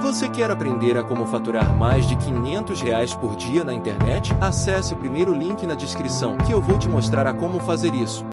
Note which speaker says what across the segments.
Speaker 1: Você quer aprender a como faturar mais de 500 reais por dia na internet? Acesse o primeiro link na descrição que eu vou te mostrar a como fazer isso.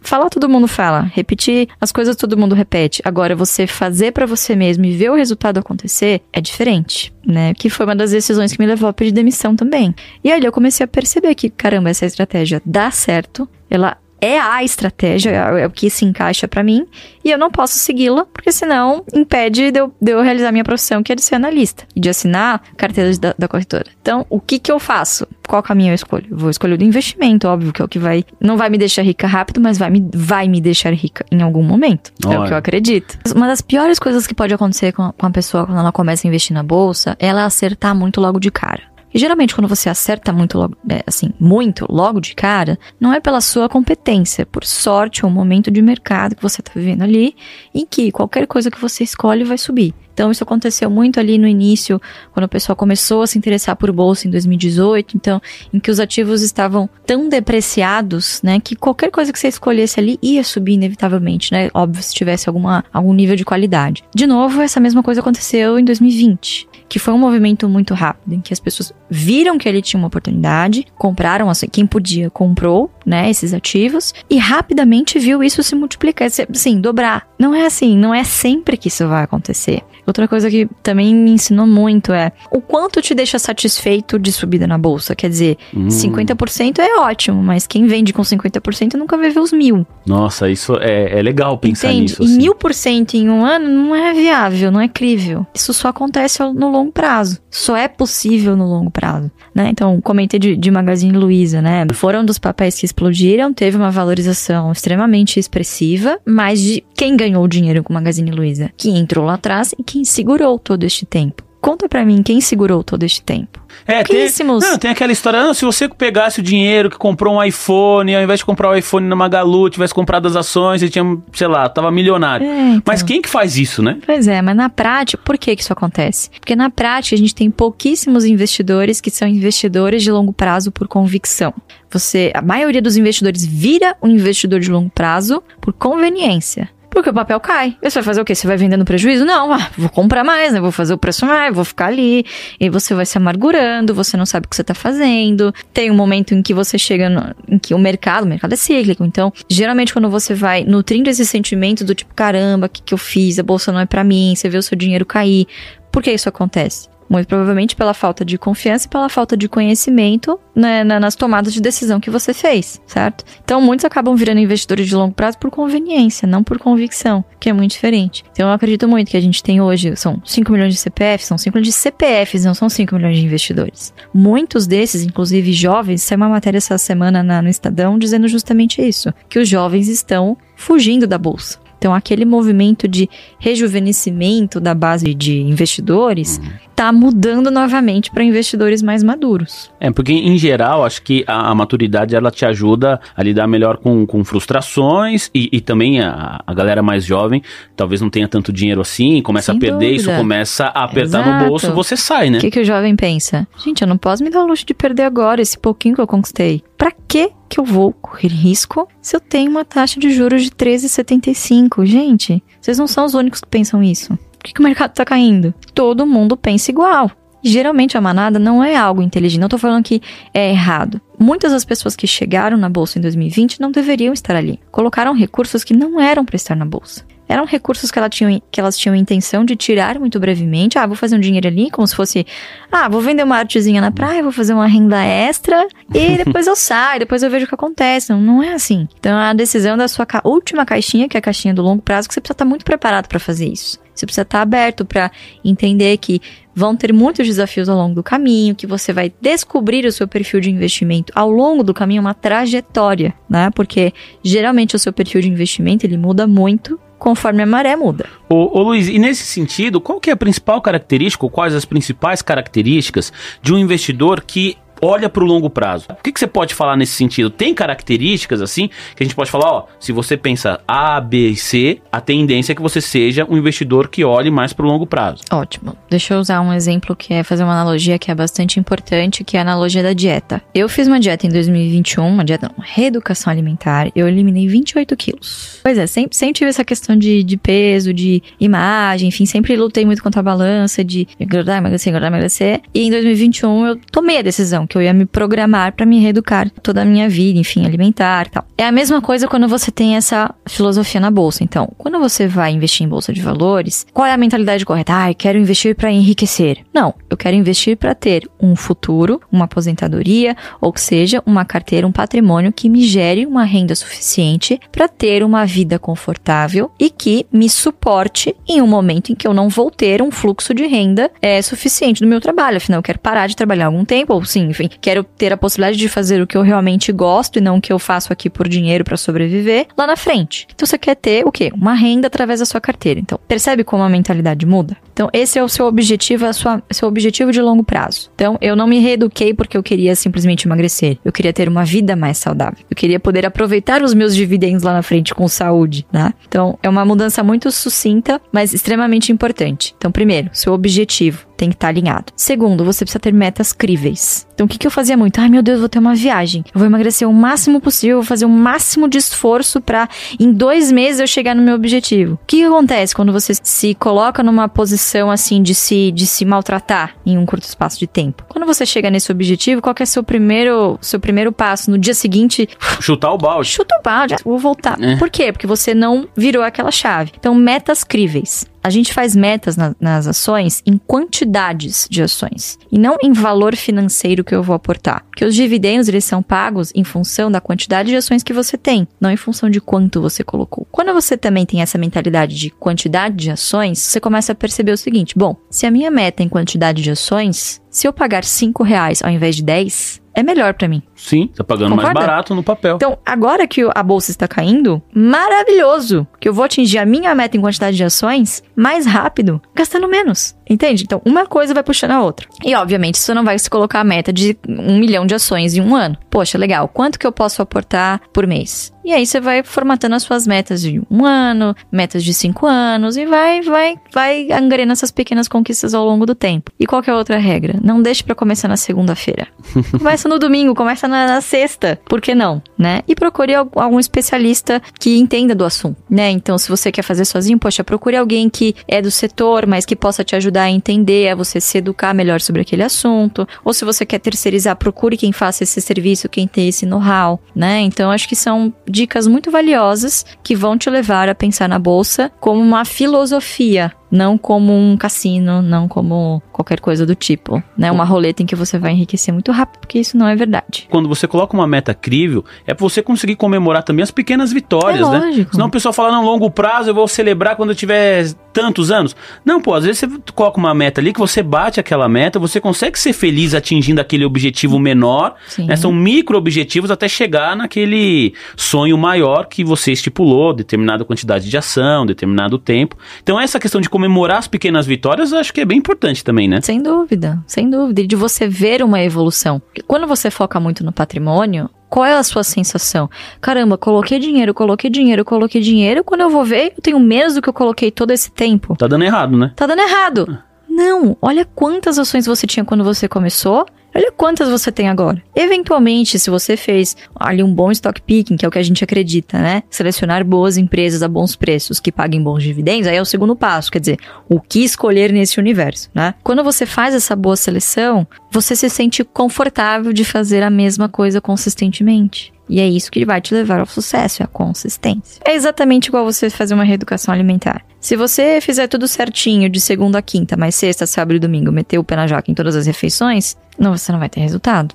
Speaker 2: Falar todo mundo fala, repetir as coisas todo mundo repete. Agora você fazer para você mesmo e ver o resultado acontecer é diferente, né? Que foi uma das decisões que me levou a pedir demissão também. E aí eu comecei a perceber que, caramba, essa estratégia dá certo, ela é a estratégia, é o que se encaixa para mim, e eu não posso segui-la, porque senão impede de eu, de eu, realizar minha profissão, que é de ser analista, e de assinar carteiras da, da corretora. Então, o que que eu faço? Qual caminho eu escolho? Vou escolher o do investimento, óbvio, que é o que vai, não vai me deixar rica rápido, mas vai me, vai me deixar rica em algum momento. Olha. É o que eu acredito. Uma das piores coisas que pode acontecer com a, com a pessoa quando ela começa a investir na bolsa, é ela acertar muito logo de cara. E geralmente quando você acerta muito logo, é, assim, muito logo de cara, não é pela sua competência, é por sorte ou momento de mercado que você está vivendo ali, em que qualquer coisa que você escolhe vai subir. Então isso aconteceu muito ali no início, quando o pessoal começou a se interessar por bolsa em 2018, então em que os ativos estavam tão depreciados, né, que qualquer coisa que você escolhesse ali ia subir inevitavelmente, né? Óbvio se tivesse alguma algum nível de qualidade. De novo, essa mesma coisa aconteceu em 2020 que foi um movimento muito rápido, em que as pessoas viram que ele tinha uma oportunidade, compraram, assim, quem podia comprou, né, esses ativos, e rapidamente viu isso se multiplicar, assim, dobrar. Não é assim, não é sempre que isso vai acontecer. Outra coisa que também me ensinou muito é o quanto te deixa satisfeito de subida na bolsa. Quer dizer, hum. 50% é ótimo, mas quem vende com 50% nunca vai ver os mil.
Speaker 3: Nossa, isso é, é legal pensar
Speaker 2: Entende?
Speaker 3: nisso.
Speaker 2: Assim. E mil por cento em um ano não é viável, não é crível. Isso só acontece no longo prazo. Só é possível no longo prazo, né? Então, comentei de, de Magazine Luiza, né? Foram dos papéis que explodiram, teve uma valorização extremamente expressiva, mas de quem ganhou dinheiro com Magazine Luiza? Quem entrou lá atrás e quem segurou todo este tempo? Conta para mim quem segurou todo este tempo.
Speaker 3: É, tem, não, tem aquela história, não, se você pegasse o dinheiro que comprou um iPhone, ao invés de comprar o um iPhone na Magalu, tivesse comprado as ações, e tinha, sei lá, tava milionário. É, então. Mas quem que faz isso, né?
Speaker 2: Pois é, mas na prática, por que que isso acontece? Porque na prática a gente tem pouquíssimos investidores que são investidores de longo prazo por convicção. Você, a maioria dos investidores vira um investidor de longo prazo por conveniência. Porque o papel cai. Você vai fazer o quê? Você vai vendendo prejuízo? Não, ah, vou comprar mais, né? Vou fazer o preço mais, vou ficar ali. E você vai se amargurando, você não sabe o que você tá fazendo. Tem um momento em que você chega no, em que o mercado, o mercado é cíclico. Então, geralmente quando você vai nutrindo esse sentimento do tipo, caramba, o que, que eu fiz? A bolsa não é para mim, você vê o seu dinheiro cair. Por que isso acontece? Muito provavelmente pela falta de confiança e pela falta de conhecimento né, nas tomadas de decisão que você fez, certo? Então, muitos acabam virando investidores de longo prazo por conveniência, não por convicção, que é muito diferente. Então, eu acredito muito que a gente tem hoje, são 5 milhões de CPFs, são 5 milhões de CPFs, não são 5 milhões de investidores. Muitos desses, inclusive jovens, saiu uma matéria essa semana na, no Estadão dizendo justamente isso, que os jovens estão fugindo da bolsa. Então, aquele movimento de rejuvenescimento da base de investidores está uhum. mudando novamente para investidores mais maduros.
Speaker 3: É, porque em geral, acho que a, a, maturidade ela te ajuda a lidar melhor com, com frustrações e, e também a, a, galera mais jovem talvez não tenha tanto dinheiro assim, começa Sem a perder, dúvida. isso começa a apertar Exato. no bolso, você sai, né?
Speaker 2: O que, que o jovem pensa? Gente, eu não posso me dar o luxo de perder agora esse pouquinho que eu conquistei. Para que que eu vou correr risco se eu tenho uma taxa de juros de 13,75? Gente, vocês não são os únicos que pensam isso. Por que, que o mercado tá caindo? Todo mundo pensa igual. Geralmente a manada não é algo inteligente. Não tô falando que é errado. Muitas das pessoas que chegaram na bolsa em 2020 não deveriam estar ali. Colocaram recursos que não eram para estar na bolsa eram recursos que, ela tinha, que elas tinham intenção de tirar muito brevemente. Ah, vou fazer um dinheiro ali, como se fosse, ah, vou vender uma artezinha na praia, vou fazer uma renda extra e depois eu saio, depois eu vejo o que acontece. Não, não é assim. Então, a decisão da sua ca última caixinha, que é a caixinha do longo prazo, que você precisa estar muito preparado para fazer isso. Você precisa estar aberto para entender que vão ter muitos desafios ao longo do caminho, que você vai descobrir o seu perfil de investimento ao longo do caminho, uma trajetória, né? Porque geralmente o seu perfil de investimento ele muda muito conforme a maré muda.
Speaker 3: Ô, ô, Luiz, e nesse sentido, qual que é a principal característica, ou quais as principais características de um investidor que olha para o longo prazo. O que, que você pode falar nesse sentido? Tem características assim que a gente pode falar, ó, se você pensa A, B e C, a tendência é que você seja um investidor que olhe mais para o longo prazo.
Speaker 2: Ótimo. Deixa eu usar um exemplo que é fazer uma analogia que é bastante importante, que é a analogia da dieta. Eu fiz uma dieta em 2021, uma dieta, não, reeducação alimentar, eu eliminei 28 quilos. Pois é, sempre, sempre tive essa questão de, de peso, de imagem, enfim, sempre lutei muito contra a balança, de engordar, emagrecer, engordar, emagrecer. E em 2021 eu tomei a decisão que eu ia me programar para me reeducar toda a minha vida, enfim, alimentar e tal. É a mesma coisa quando você tem essa filosofia na bolsa. Então, quando você vai investir em bolsa de valores, qual é a mentalidade correta? Ah, eu quero investir para enriquecer. Não, eu quero investir para ter um futuro, uma aposentadoria, ou seja, uma carteira, um patrimônio que me gere uma renda suficiente para ter uma vida confortável e que me suporte em um momento em que eu não vou ter um fluxo de renda é, suficiente no meu trabalho. Afinal, eu quero parar de trabalhar algum tempo, ou sim, enfim, quero ter a possibilidade de fazer o que eu realmente gosto e não o que eu faço aqui por dinheiro para sobreviver lá na frente. Então você quer ter o quê? Uma renda através da sua carteira. Então, percebe como a mentalidade muda? Então, esse é o seu objetivo, é o seu objetivo de longo prazo. Então, eu não me reeduquei porque eu queria simplesmente emagrecer. Eu queria ter uma vida mais saudável. Eu queria poder aproveitar os meus dividendos lá na frente com saúde, né? Então, é uma mudança muito sucinta, mas extremamente importante. Então, primeiro, seu objetivo tem que estar tá alinhado. Segundo, você precisa ter metas críveis. Então, o que, que eu fazia muito? Ai, meu Deus, vou ter uma viagem. Eu vou emagrecer o máximo possível, vou fazer o máximo de esforço para em dois meses eu chegar no meu objetivo. O que, que acontece quando você se coloca numa posição assim de se, de se maltratar em um curto espaço de tempo? Quando você chega nesse objetivo, qual é seu primeiro, seu primeiro passo? No dia seguinte,
Speaker 3: chutar o balde.
Speaker 2: Chuta o balde, vou voltar. É. Por quê? Porque você não virou aquela chave. Então, metas críveis a gente faz metas na, nas ações em quantidades de ações e não em valor financeiro que eu vou aportar. Porque os dividendos eles são pagos em função da quantidade de ações que você tem, não em função de quanto você colocou. Quando você também tem essa mentalidade de quantidade de ações, você começa a perceber o seguinte: bom, se a minha meta é em quantidade de ações, se eu pagar 5 reais ao invés de 10, é melhor para mim.
Speaker 3: Sim, tá pagando Concorda? mais barato no papel.
Speaker 2: Então, agora que a bolsa está caindo, maravilhoso, que eu vou atingir a minha meta em quantidade de ações mais rápido, gastando menos. Entende? Então, uma coisa vai puxando a outra. E, obviamente, você não vai se colocar a meta de um milhão de ações em um ano. Poxa, legal. Quanto que eu posso aportar por mês? E aí você vai formatando as suas metas de um ano, metas de cinco anos e vai, vai, vai angariando essas pequenas conquistas ao longo do tempo. E qual que é a outra regra? Não deixe para começar na segunda-feira. começa no domingo, começa na, na, sexta. Por que não, né? E procure algum especialista que entenda do assunto, né? Então, se você quer fazer sozinho, poxa, procure alguém que é do setor, mas que possa te ajudar a entender, a você se educar melhor sobre aquele assunto. Ou se você quer terceirizar, procure quem faça esse serviço, quem tem esse know-how, né? Então, acho que são dicas muito valiosas que vão te levar a pensar na bolsa como uma filosofia não como um cassino, não como qualquer coisa do tipo, né? Uma roleta em que você vai enriquecer muito rápido, porque isso não é verdade.
Speaker 3: Quando você coloca uma meta crível, é para você conseguir comemorar também as pequenas vitórias, é né? Senão o pessoal fala, não, longo prazo eu vou celebrar quando eu tiver tantos anos. Não, pô, às vezes você coloca uma meta ali que você bate aquela meta, você consegue ser feliz atingindo aquele objetivo menor, né? São micro objetivos até chegar naquele sonho maior que você estipulou, determinada quantidade de ação, determinado tempo. Então essa questão de comemorar as pequenas vitórias, acho que é bem importante também, né?
Speaker 2: Sem dúvida, sem dúvida. E de você ver uma evolução. Quando você foca muito no patrimônio, qual é a sua sensação? Caramba, coloquei dinheiro, coloquei dinheiro, coloquei dinheiro. Quando eu vou ver, eu tenho menos do que eu coloquei todo esse tempo.
Speaker 3: Tá dando errado, né?
Speaker 2: Tá dando errado. Não, olha quantas ações você tinha quando você começou Olha quantas você tem agora. Eventualmente, se você fez ali um bom stock picking, que é o que a gente acredita, né? Selecionar boas empresas a bons preços que paguem bons dividendos, aí é o segundo passo, quer dizer, o que escolher nesse universo, né? Quando você faz essa boa seleção, você se sente confortável de fazer a mesma coisa consistentemente. E é isso que vai te levar ao sucesso, é a consistência. É exatamente igual você fazer uma reeducação alimentar. Se você fizer tudo certinho de segunda a quinta, mas sexta, sábado e domingo, meter o pé na jaca em todas as refeições, não, você não vai ter resultado.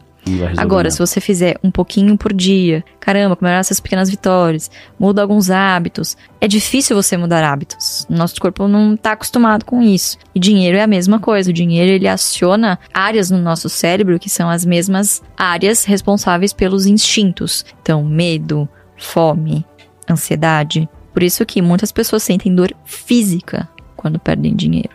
Speaker 2: Agora, se você fizer um pouquinho por dia, caramba, comemorar essas pequenas vitórias, muda alguns hábitos. É difícil você mudar hábitos. Nosso corpo não está acostumado com isso. E dinheiro é a mesma coisa. O dinheiro ele aciona áreas no nosso cérebro que são as mesmas áreas responsáveis pelos instintos. Então, medo, fome, ansiedade. Por isso que muitas pessoas sentem dor física quando perdem dinheiro.